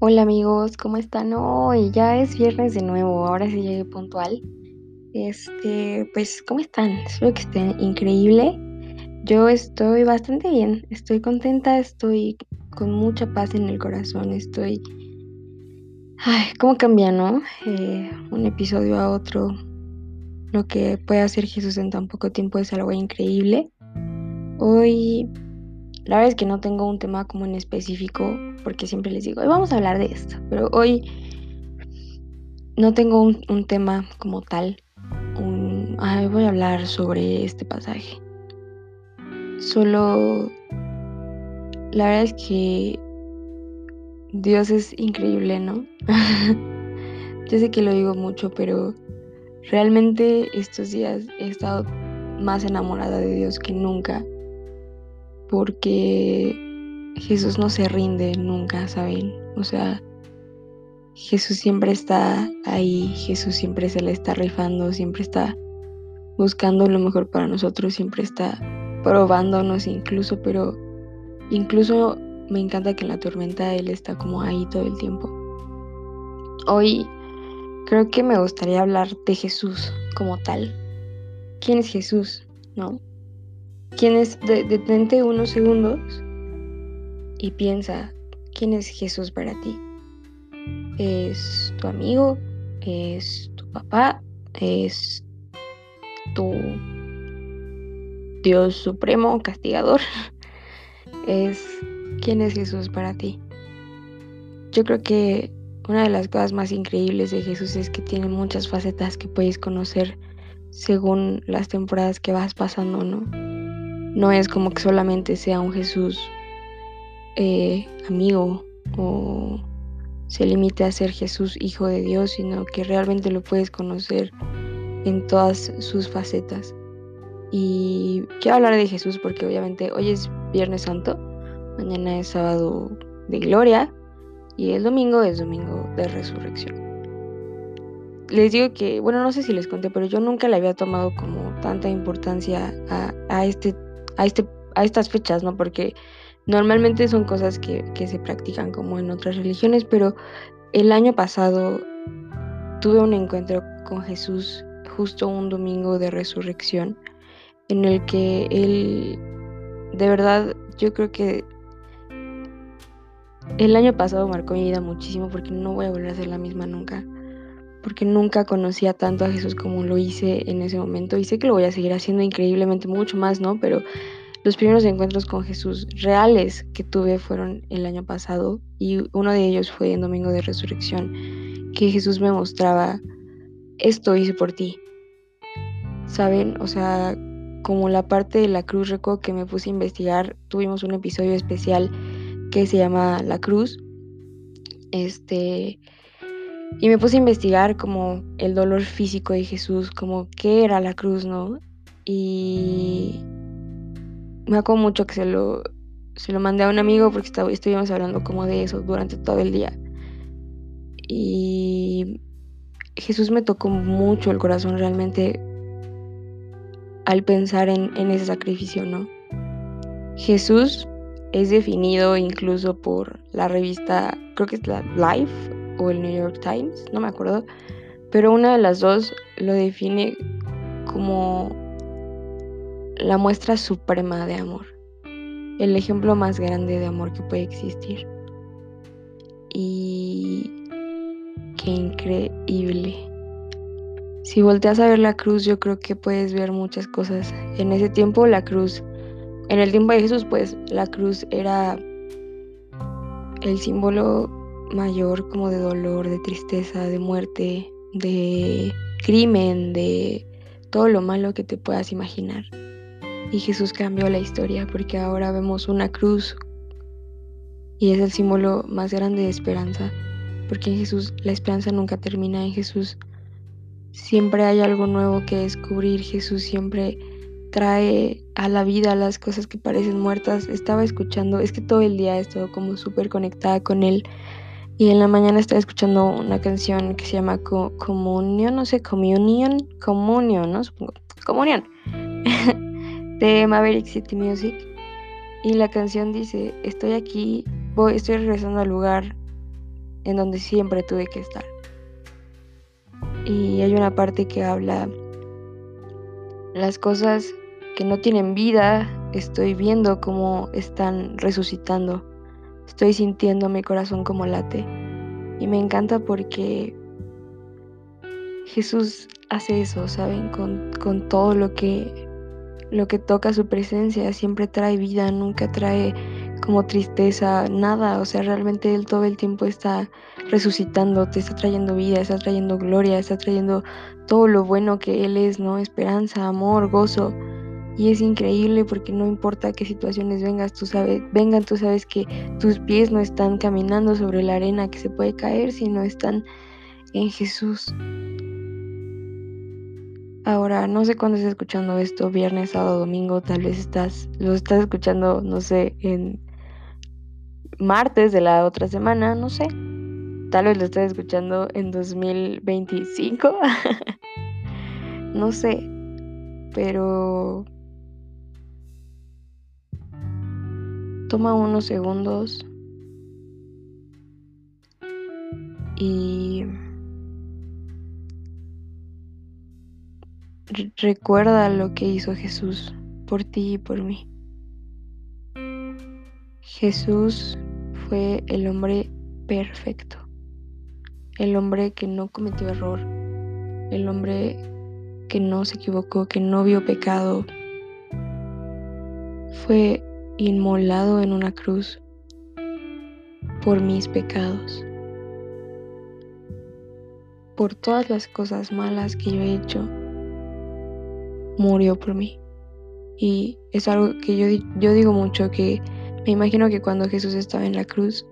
Hola amigos, ¿cómo están hoy? Ya es viernes de nuevo, ahora sí llegué puntual. Este, pues, ¿cómo están? Espero que estén increíble. Yo estoy bastante bien, estoy contenta, estoy con mucha paz en el corazón, estoy... Ay, ¿cómo cambia, no? Eh, un episodio a otro. Lo que puede hacer Jesús en tan poco tiempo es algo increíble. Hoy la verdad es que no tengo un tema como en específico, porque siempre les digo, hoy vamos a hablar de esto, pero hoy no tengo un, tema como tal. voy a hablar sobre este pasaje. Solo, la verdad es que Dios es increíble, ¿no? Yo sé que lo digo mucho, pero realmente estos días he estado más enamorada de Dios que nunca porque Jesús no se rinde nunca, ¿saben? O sea, Jesús siempre está ahí, Jesús siempre se le está rifando, siempre está buscando lo mejor para nosotros, siempre está probándonos incluso, pero incluso me encanta que en la tormenta Él está como ahí todo el tiempo. Hoy creo que me gustaría hablar de Jesús como tal. ¿Quién es Jesús? ¿No? ¿Quién es? detente unos segundos y piensa, ¿quién es Jesús para ti? ¿Es tu amigo? ¿Es tu papá? ¿Es tu Dios supremo, castigador? ¿Es quién es Jesús para ti? Yo creo que una de las cosas más increíbles de Jesús es que tiene muchas facetas que puedes conocer según las temporadas que vas pasando, ¿no? No es como que solamente sea un Jesús eh, amigo o se limite a ser Jesús hijo de Dios, sino que realmente lo puedes conocer en todas sus facetas. Y quiero hablar de Jesús porque obviamente hoy es Viernes Santo, mañana es sábado de gloria y el domingo es domingo de resurrección. Les digo que, bueno, no sé si les conté, pero yo nunca le había tomado como tanta importancia a, a este a, este, a estas fechas, ¿no? Porque normalmente son cosas que, se practican como en otras religiones, pero el año pasado tuve un encuentro con Jesús justo un domingo de resurrección en el que él, de verdad, yo creo que el año pasado marcó mi vida muchísimo porque no voy a volver a ser la misma nunca. Porque nunca conocía tanto a Jesús como lo hice en ese momento. Y sé que lo voy a seguir haciendo increíblemente mucho más, ¿no? Pero los primeros encuentros con Jesús reales que tuve fueron el año pasado y uno de ellos fue en Domingo de Resurrección, que Jesús me mostraba, esto hice por ti. ¿Saben? O sea, como la parte de la cruz, recuerdo que me puse a investigar, tuvimos un episodio especial que se llama La Cruz. Este, y me puse a investigar como el dolor físico de Jesús, como qué era la cruz, ¿no? Y me acuerdo mucho que se lo, se lo mandé a un amigo porque estuvimos hablando como de eso durante todo el día. Y Jesús me tocó mucho el corazón realmente al pensar en, en ese sacrificio, ¿no? Jesús es definido incluso por la revista, creo que es la Life o el New York Times, no me acuerdo, pero una de las dos lo define como la muestra suprema de amor, el ejemplo más grande de amor que puede existir. Y qué increíble. Si volteas a ver la cruz, yo creo que puedes ver muchas cosas. En ese tiempo la cruz, en el tiempo de Jesús, pues la cruz era el símbolo mayor como de dolor, de tristeza, de muerte, de crimen, de todo lo malo que te puedas imaginar. Y Jesús cambió la historia porque ahora vemos una cruz y es el símbolo más grande de esperanza. Porque en Jesús la esperanza nunca termina. En Jesús siempre hay algo nuevo que descubrir. Jesús siempre trae a la vida las cosas que parecen muertas. Estaba escuchando, es que todo el día he estado como súper conectada con Él. Y en la mañana estaba escuchando una canción que se llama Comunión, no sé, Communion, Comunión, ¿no? Supongo. Comunión. de Maverick City Music. Y la canción dice, estoy aquí, voy, estoy regresando al lugar en donde siempre tuve que estar. Y hay una parte que habla las cosas que no tienen vida, estoy viendo cómo están resucitando. Estoy sintiendo mi corazón como late. Y me encanta porque Jesús hace eso, ¿saben? Con, con todo lo que, lo que toca su presencia, siempre trae vida, nunca trae como tristeza, nada. O sea, realmente Él todo el tiempo está resucitando, te está trayendo vida, está trayendo gloria, está trayendo todo lo bueno que Él es, ¿no? Esperanza, amor, gozo. Y es increíble porque no importa qué situaciones vengas, tú sabes, vengan, tú sabes que tus pies no están caminando sobre la arena que se puede caer, sino están en Jesús. Ahora, no sé cuándo estás escuchando esto, viernes, sábado, domingo, tal vez estás, lo estás escuchando, no sé, en martes de la otra semana, no sé. Tal vez lo estás escuchando en 2025. no sé. Pero toma unos segundos y recuerda lo que hizo Jesús por ti y por mí. Jesús fue el hombre perfecto, el hombre que no cometió error, el hombre que no se equivocó, que no vio pecado. Fue inmolado en una cruz por mis pecados, por todas las cosas malas que yo he hecho, murió por mí. Y es algo que yo, yo digo mucho, que me imagino que cuando Jesús estaba en la cruz,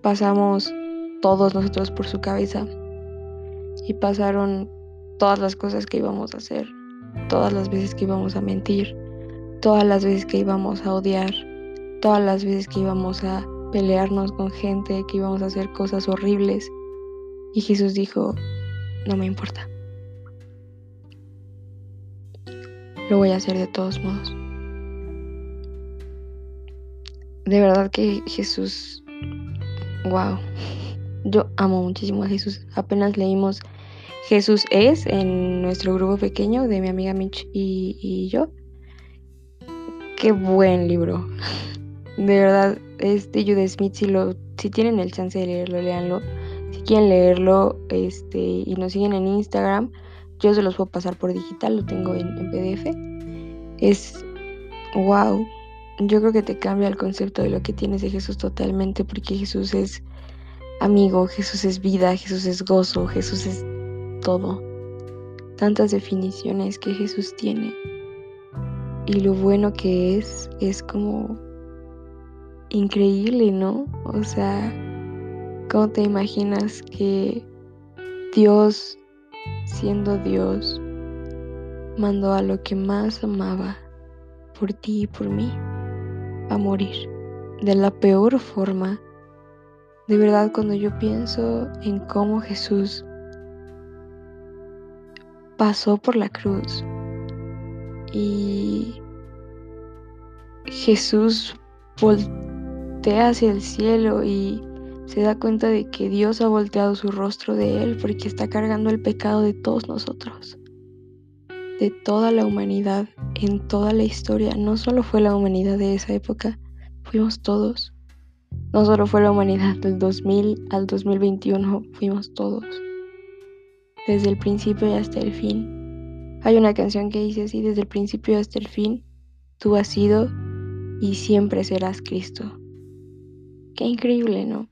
pasamos todos nosotros por su cabeza y pasaron todas las cosas que íbamos a hacer, todas las veces que íbamos a mentir, todas las veces que íbamos a odiar, todas las veces que íbamos a pelearnos con gente, que íbamos a hacer cosas horribles. Y Jesús dijo, no me importa. Lo voy a hacer de todos modos de verdad que Jesús, wow, yo amo muchísimo a Jesús. Apenas leímos Jesús es en nuestro grupo pequeño de mi amiga Mitch y, yo. Qué buen libro. De verdad, es de Judas Smith. Si, lo, si tienen el chance de leerlo, léanlo. Si quieren leerlo este, y nos siguen en Instagram, yo se los puedo pasar por digital, lo tengo en, en PDF. Es wow, yo creo que te cambia el concepto de lo que tienes de Jesús totalmente porque Jesús es amigo, Jesús es vida, Jesús es gozo, Jesús es todo. Tantas definiciones que Jesús tiene. Y lo bueno que es, es como increíble, ¿no? O sea, ¿cómo te imaginas que Dios, siendo Dios, mandó a lo que más amaba por ti y por mí? a morir de la peor forma. De verdad, cuando yo pienso en cómo Jesús pasó por la cruz y Jesús voltea hacia el cielo y se da cuenta de que Dios ha volteado su rostro de él porque está cargando el pecado de todos nosotros de toda la humanidad en toda la historia. No solo fue la humanidad de esa época, fuimos todos. No solo fue la humanidad del 2000 al 2021, fuimos todos. Desde el principio y hasta el fin. Hay una canción que dice así, desde el principio hasta el fin, tú has sido y siempre serás Cristo. Qué increíble, ¿no?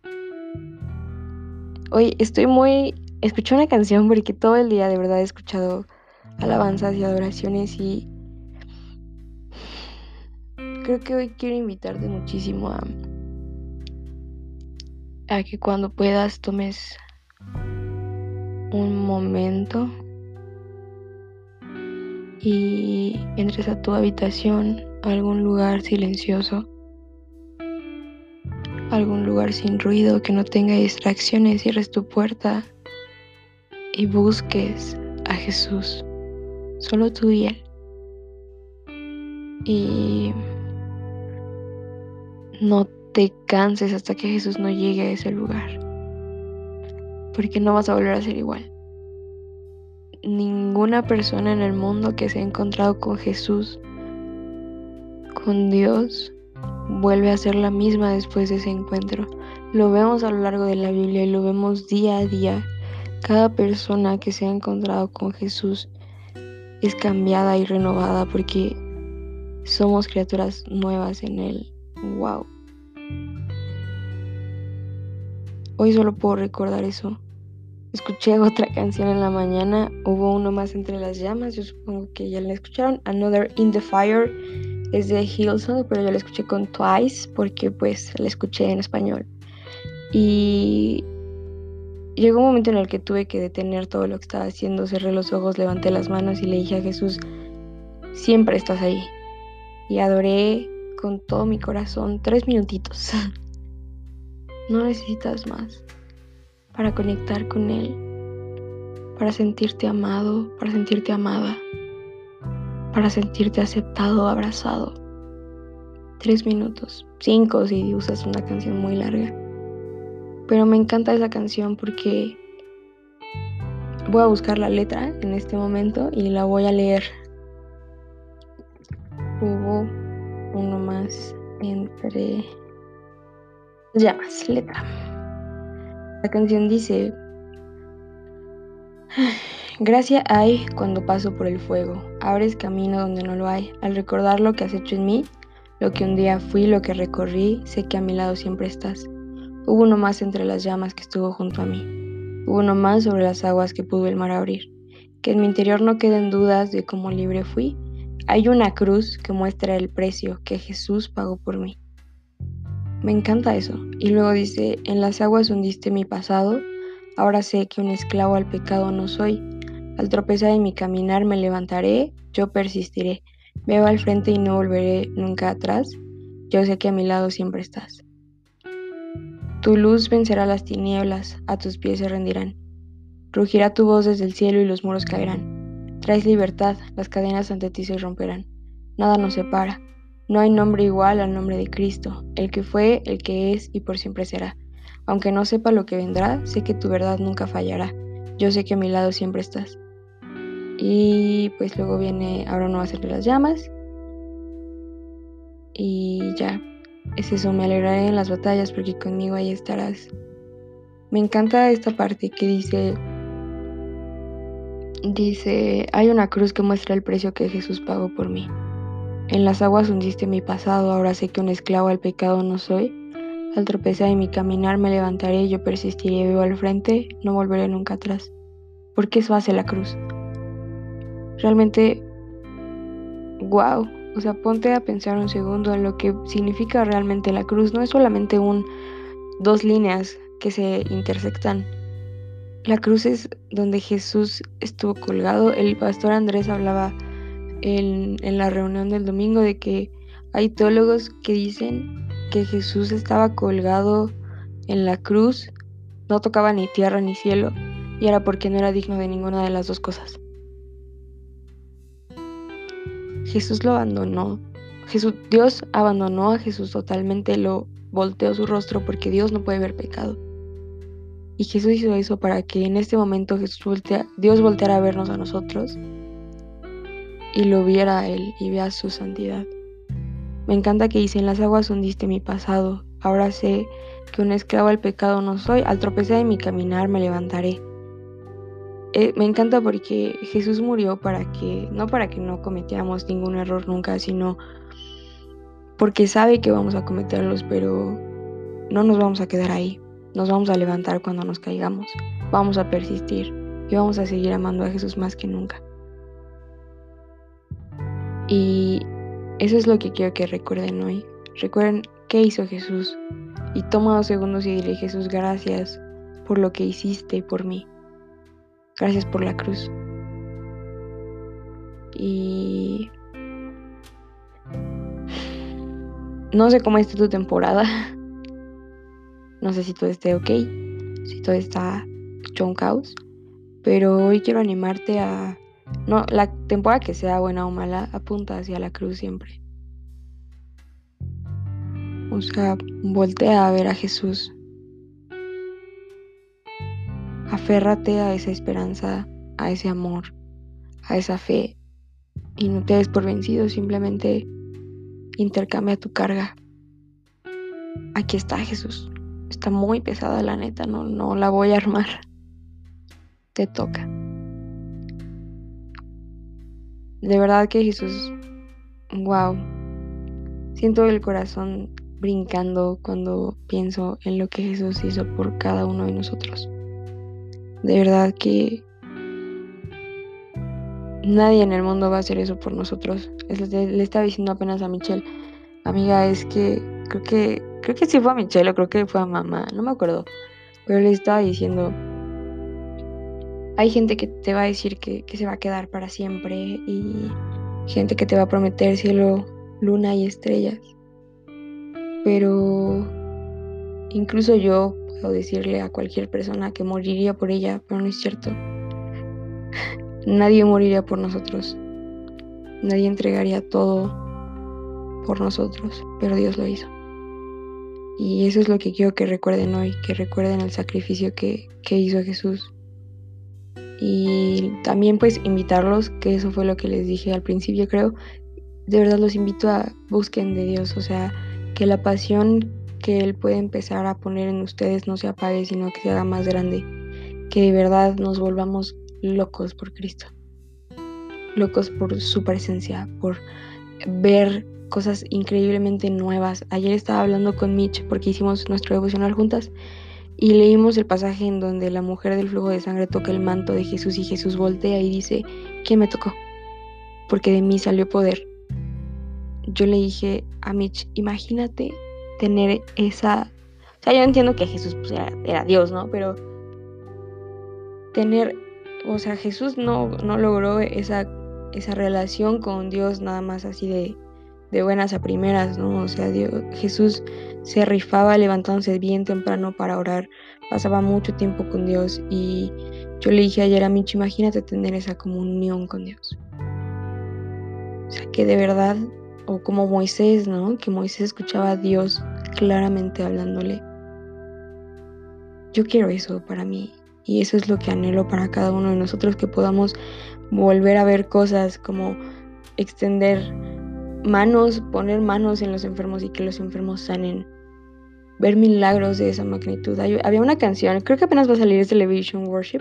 Hoy estoy muy... Escuché una canción porque todo el día de verdad he escuchado alabanzas y adoraciones y creo que hoy quiero invitarte muchísimo a, a que cuando puedas tomes un momento y entres a tu habitación, a algún lugar silencioso, algún lugar sin ruido que no tenga distracciones, cierres tu puerta y busques a Jesús solo tú y Él. Y no te canses hasta que Jesús no llegue a ese lugar. porque no vas a volver a ser igual. Ninguna persona en el mundo que se ha encontrado con Jesús, con Dios, vuelve a ser la misma después de ese encuentro. Lo vemos a lo largo de la Biblia y lo vemos día a día. Cada persona que se ha encontrado con Jesús es cambiada y renovada porque somos criaturas nuevas en Él. ¡Wow! Hoy solo puedo recordar eso. Escuché otra canción en la mañana, hubo uno más entre las llamas, yo supongo que ya la escucharon. Another in the Fire es de Hillsong, pero yo la escuché con Twice porque pues la escuché en español. Y llegó un momento en el que tuve que detener todo lo que estaba haciendo, cerré los ojos, levanté las manos y le dije a Jesús, siempre estás ahí. Y adoré con todo mi corazón tres minutitos. no necesitas más para conectar con Él, para sentirte amado, para sentirte amada, para sentirte aceptado, abrazado. Tres minutos, cinco si usas una canción muy larga. Pero me encanta esa canción porque voy a buscar la letra en este momento y la voy a leer. Hubo uno más entre llamas, letra. La canción dice, Gracia hay cuando paso por el fuego, abres camino donde no lo hay. Al recordar lo que has hecho en mí, lo que un día fui, lo que recorrí, sé que a mi lado siempre estás. Hubo uno más entre las llamas que estuvo junto a mí. Hubo uno más sobre las aguas que pudo el mar abrir. Que en mi interior no queden dudas de cómo libre fui. Hay una cruz que muestra el precio que Jesús pagó por mí. Me encanta eso. Y luego dice, en las aguas hundiste mi pasado, ahora sé que un esclavo al pecado no soy. Al tropezar en mi caminar me levantaré, yo persistiré. Veo al frente y no volveré nunca atrás. Yo sé que a mi lado siempre estás. Tu luz vencerá las tinieblas, a tus pies se rendirán. Rugirá tu voz desde el cielo y los muros caerán. Traes libertad, las cadenas ante ti se romperán. Nada nos separa. No hay nombre igual al nombre de Cristo, el que fue, el que es y por siempre será. Aunque no sepa lo que vendrá, sé que tu verdad nunca fallará. Yo sé que a mi lado siempre estás. Y pues luego viene Ahora no va a ser las llamas. Y ya, es eso, me alegraré en las batallas porque conmigo ahí estarás. Me encanta esta parte que dice, dice, hay una cruz que muestra el precio que Jesús pagó por mí. En las aguas hundiste mi pasado, ahora sé que un esclavo al pecado no soy. Al tropezar en mi caminar me levantaré, yo persistiré, veo al frente, no volveré nunca atrás. Porque eso hace la cruz. Realmente, wow, o sea, ponte a pensar un segundo en lo que significa realmente la cruz. No es solamente un dos líneas que se intersectan. La cruz es donde Jesús estuvo colgado. El pastor Andrés hablaba en, la reunión del domingo de que hay teólogos que dicen que Jesús estaba colgado en la cruz, no tocaba ni tierra ni cielo, y era porque no era digno de ninguna de las dos cosas. Jesús lo abandonó. Jesús, Dios abandonó a Jesús totalmente, lo volteó su rostro porque Dios no puede ver pecado. Y Jesús hizo eso para que en este momento Jesús Dios volteara a vernos a nosotros y lo viera a Él y vea su santidad. Me encanta que dice, en las aguas hundiste mi pasado, ahora sé que un esclavo al pecado no soy, al tropezar en mi caminar me levantaré. Eh, me encanta porque Jesús murió para que, no para que no cometiéramos ningún error nunca, sino porque sabe que vamos a cometerlos, pero no nos vamos a quedar ahí. Nos vamos a levantar cuando nos caigamos, vamos a persistir y vamos a seguir amando a Jesús más que nunca. Y eso es lo que quiero que recuerden hoy. Recuerden qué hizo Jesús. Y toma dos segundos y dile Jesús, gracias por lo que hiciste por mí. Gracias por la cruz. Y no sé cómo esté tu temporada. No sé si todo esté ok, si todo está hecho caos. Pero hoy quiero animarte a... No, la temporada que sea buena o mala, apunta hacia la cruz siempre. O sea, voltea a ver a Jesús Aférrate a esa esperanza, a ese amor, a esa fe y no te des por vencido, simplemente intercambia tu carga. Aquí está Jesús. Está muy pesada la neta, no, no la voy a armar. Te toca. De verdad que Jesús, wow. Siento el corazón brincando cuando pienso en lo que Jesús hizo por cada uno de nosotros. De verdad que nadie en el mundo va a hacer eso por nosotros. Le estaba diciendo apenas a Michelle, amiga, es que creo que creo que sí fue a Michelle o creo que fue a mamá, no me acuerdo. Pero le estaba diciendo, hay gente que te va a decir que, que se va a quedar para siempre y gente que te va a prometer cielo, luna y estrellas. Pero incluso yo puedo decirle a cualquier persona que moriría por ella, pero no es cierto. Nadie moriría por nosotros. Nadie entregaría todo por nosotros, pero Dios lo hizo. Y eso es lo que quiero que recuerden hoy, que recuerden el sacrificio que, que hizo Jesús. Y también pues invitarlos, que eso fue lo que les dije al principio creo, de verdad los invito a busquen de Dios, o sea, que la pasión que Él puede empezar a poner en ustedes no se apague, sino que se haga más grande, que de verdad nos volvamos locos por Cristo, locos por su presencia, por ver cosas increíblemente nuevas. Ayer estaba hablando con Mitch porque hicimos nuestro devocional juntas y leímos el pasaje en donde la mujer del flujo de sangre toca el manto de Jesús y Jesús voltea y dice, ¿quién me tocó? Porque de mí salió poder. Yo le dije a Mitch, imagínate tener esa... O sea, yo entiendo que Jesús pues, era, era Dios, ¿no? Pero tener o sea, Jesús no, no logró esa, esa relación con Dios nada más así de, de buenas a primeras, ¿no? O sea, Jesús se rifaba levantándose bien temprano para orar, pasaba mucho tiempo con Dios y yo le dije ayer a Micho, imagínate tener esa comunión con Dios. O sea, que de verdad, o como Moisés, ¿no? Que Moisés escuchaba a Dios claramente hablándole. Yo quiero eso para mí. Y eso es lo que anhelo para cada uno de nosotros, que podamos volver a ver cosas como extender manos, poner manos en los enfermos y que los enfermos sanen. Ver milagros de esa magnitud. había una canción, creo que apenas va a salir, es Television Worship,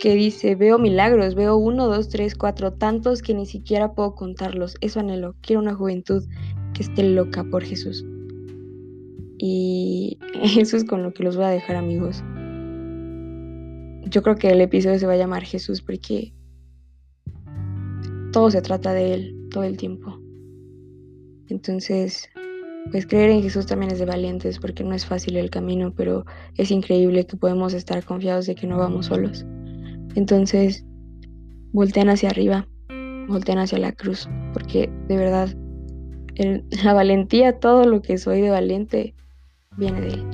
que dice, veo milagros, veo uno, dos, tres, cuatro, tantos que ni siquiera puedo contarlos. Eso anhelo. Quiero una juventud que esté loca por Jesús. Y eso es con lo que los voy a dejar amigos yo creo que el episodio se va a llamar Jesús porque todo se trata de Él todo el tiempo. Entonces, pues creer en Jesús también es de valientes porque no es fácil el camino, pero es increíble que podemos estar confiados de que no vamos solos. Entonces, voltean hacia arriba, voltean hacia la cruz, porque de verdad la valentía, todo lo que soy de valiente, viene de Él.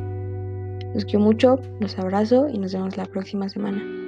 Los quiero mucho, los abrazo y nos vemos la próxima semana.